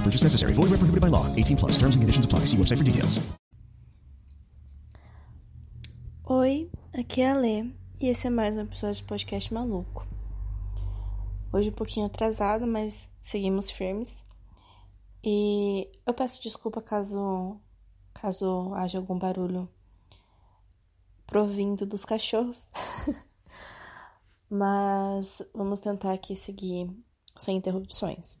No purchase necessary. Void where prohibited by law. 18 plus. Terms and conditions apply. See website for details. Oi, aqui é a Lê e esse é mais um episódio de podcast maluco. Hoje um pouquinho atrasado, mas seguimos firmes. E eu peço desculpa caso caso haja algum barulho provindo dos cachorros. mas vamos tentar aqui seguir sem interrupções.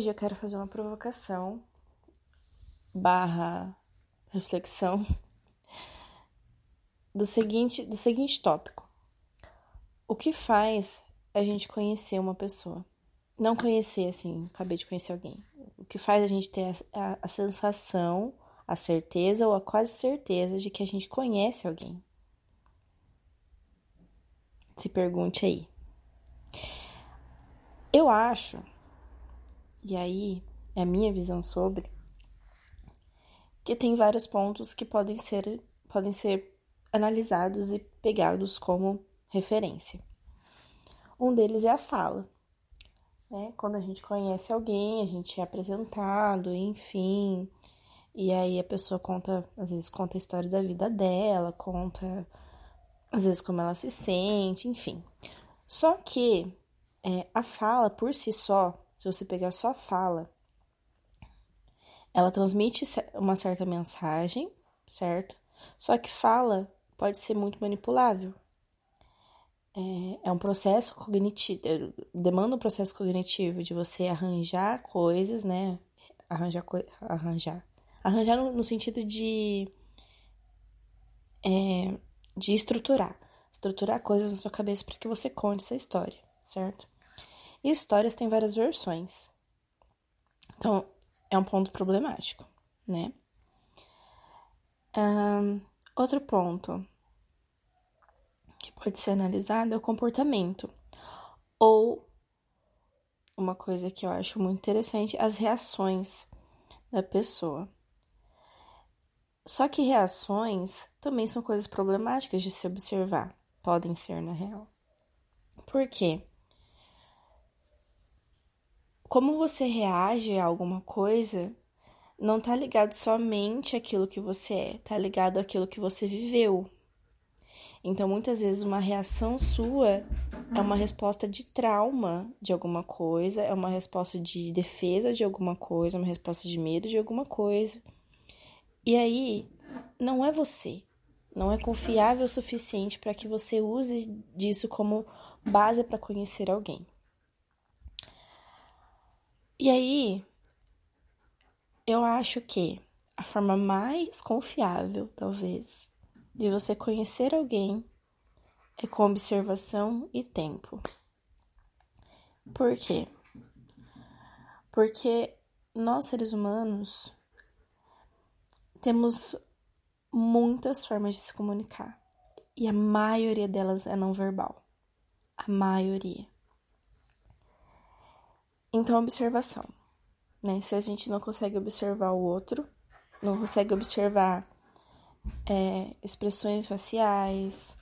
Hoje eu quero fazer uma provocação barra reflexão do seguinte, do seguinte tópico. O que faz a gente conhecer uma pessoa? Não conhecer, assim, acabei de conhecer alguém. O que faz a gente ter a, a, a sensação, a certeza ou a quase certeza de que a gente conhece alguém? Se pergunte aí. Eu acho, e aí é a minha visão sobre, que tem vários pontos que podem ser, podem ser analisados e pegados como referência. Um deles é a fala. Né? Quando a gente conhece alguém, a gente é apresentado, enfim, e aí a pessoa conta, às vezes conta a história da vida dela, conta às vezes como ela se sente, enfim. Só que é, a fala por si só, se você pegar só fala, ela transmite uma certa mensagem, certo? Só que fala pode ser muito manipulável. É, é um processo cognitivo, demanda um processo cognitivo de você arranjar coisas, né? Arranjar, arranjar, arranjar no, no sentido de é, de estruturar, estruturar coisas na sua cabeça para que você conte essa história, certo? E histórias têm várias versões. Então, é um ponto problemático, né? Um, outro ponto que pode ser analisado é o comportamento. Ou uma coisa que eu acho muito interessante, as reações da pessoa. Só que reações também são coisas problemáticas de se observar, podem ser na real. Por quê? Como você reage a alguma coisa não tá ligado somente àquilo que você é, tá ligado àquilo que você viveu. Então, muitas vezes, uma reação sua é uma resposta de trauma de alguma coisa, é uma resposta de defesa de alguma coisa, uma resposta de medo de alguma coisa. E aí, não é você. Não é confiável o suficiente para que você use disso como base para conhecer alguém. E aí, eu acho que a forma mais confiável, talvez, de você conhecer alguém é com observação e tempo. Por quê? Porque nós, seres humanos, temos muitas formas de se comunicar e a maioria delas é não verbal. A maioria. Então, observação. Né? Se a gente não consegue observar o outro, não consegue observar é, expressões faciais,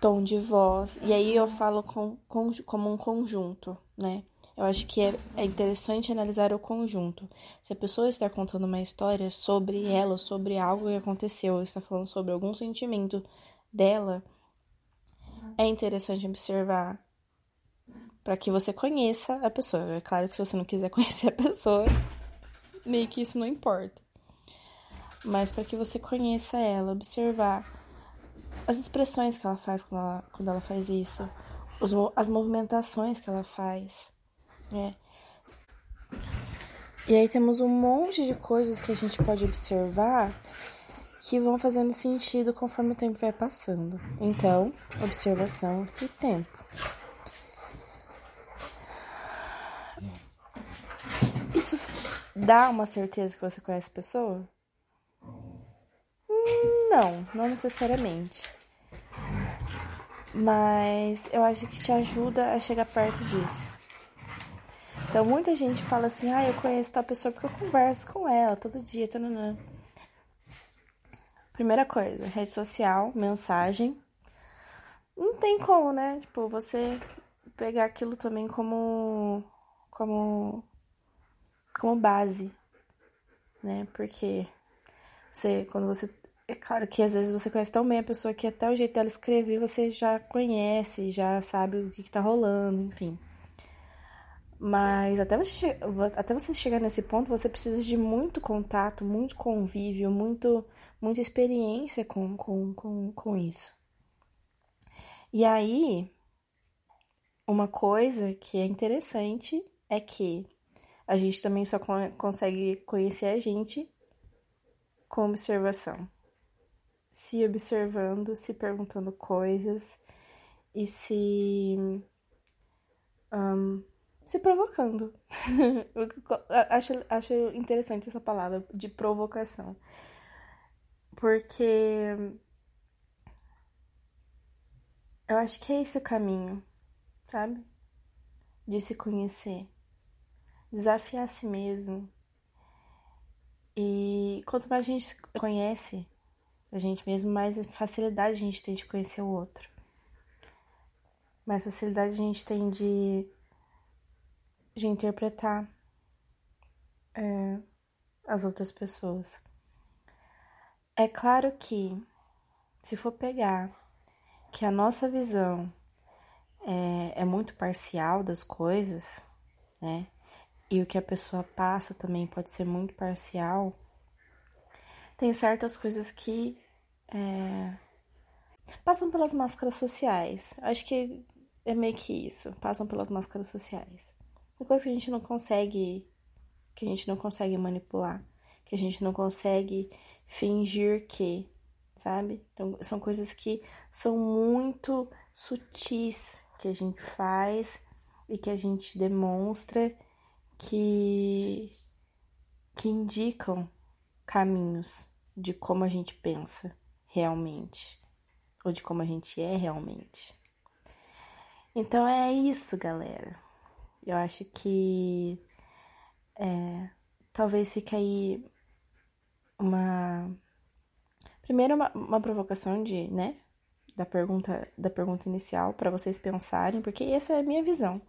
tom de voz, e aí eu falo com, com, como um conjunto, né? Eu acho que é, é interessante analisar o conjunto. Se a pessoa está contando uma história sobre ela, sobre algo que aconteceu, está falando sobre algum sentimento dela, é interessante observar para que você conheça a pessoa. É claro que se você não quiser conhecer a pessoa, meio que isso não importa. Mas para que você conheça ela, observar as expressões que ela faz quando ela, quando ela faz isso, os, as movimentações que ela faz, né? E aí temos um monte de coisas que a gente pode observar que vão fazendo sentido conforme o tempo vai passando. Então, observação e tempo. Isso dá uma certeza que você conhece a pessoa? Não, não necessariamente. Mas eu acho que te ajuda a chegar perto disso. Então muita gente fala assim, ah, eu conheço tal pessoa porque eu converso com ela todo dia, tananã. Primeira coisa, rede social, mensagem. Não tem como, né? Tipo, você pegar aquilo também como como como base, né? Porque você quando você é claro que às vezes você conhece tão bem a pessoa que até o jeito dela escrever você já conhece, já sabe o que, que tá rolando, enfim. Mas até você, até você chegar nesse ponto, você precisa de muito contato, muito convívio, muito muita experiência com, com, com, com isso. E aí, uma coisa que é interessante é que a gente também só consegue conhecer a gente com observação. Se observando, se perguntando coisas e se. Um, se provocando. acho, acho interessante essa palavra de provocação. Porque eu acho que é esse o caminho, sabe? De se conhecer, desafiar a si mesmo. E quanto mais a gente conhece a gente mesmo, mais facilidade a gente tem de conhecer o outro. Mais facilidade a gente tem de, de interpretar é, as outras pessoas. É claro que, se for pegar que a nossa visão é, é muito parcial das coisas, né? E o que a pessoa passa também pode ser muito parcial. Tem certas coisas que é, passam pelas máscaras sociais. Acho que é meio que isso. Passam pelas máscaras sociais. Uma coisa que a gente não consegue, que a gente não consegue manipular, que a gente não consegue fingir que, sabe? Então, são coisas que são muito sutis que a gente faz e que a gente demonstra que que indicam caminhos de como a gente pensa realmente ou de como a gente é realmente. Então é isso, galera. Eu acho que é, talvez fique aí uma primeiro uma, uma provocação de, né, da pergunta da pergunta inicial para vocês pensarem, porque essa é a minha visão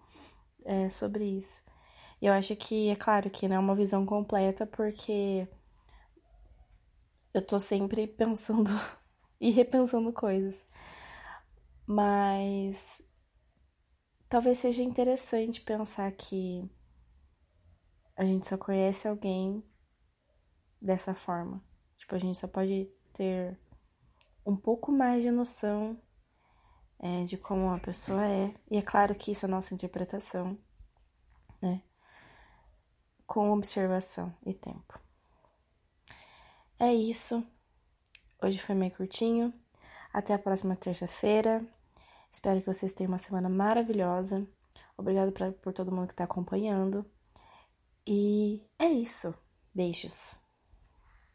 é, sobre isso. Eu acho que é claro que não é uma visão completa, porque eu tô sempre pensando e repensando coisas. Mas talvez seja interessante pensar que a gente só conhece alguém dessa forma. Tipo, a gente só pode ter um pouco mais de noção é, de como uma pessoa é. E é claro que isso é nossa interpretação, né? Com observação e tempo. É isso. Hoje foi meio curtinho. Até a próxima terça-feira. Espero que vocês tenham uma semana maravilhosa. Obrigado por todo mundo que está acompanhando. E é isso. Beijos.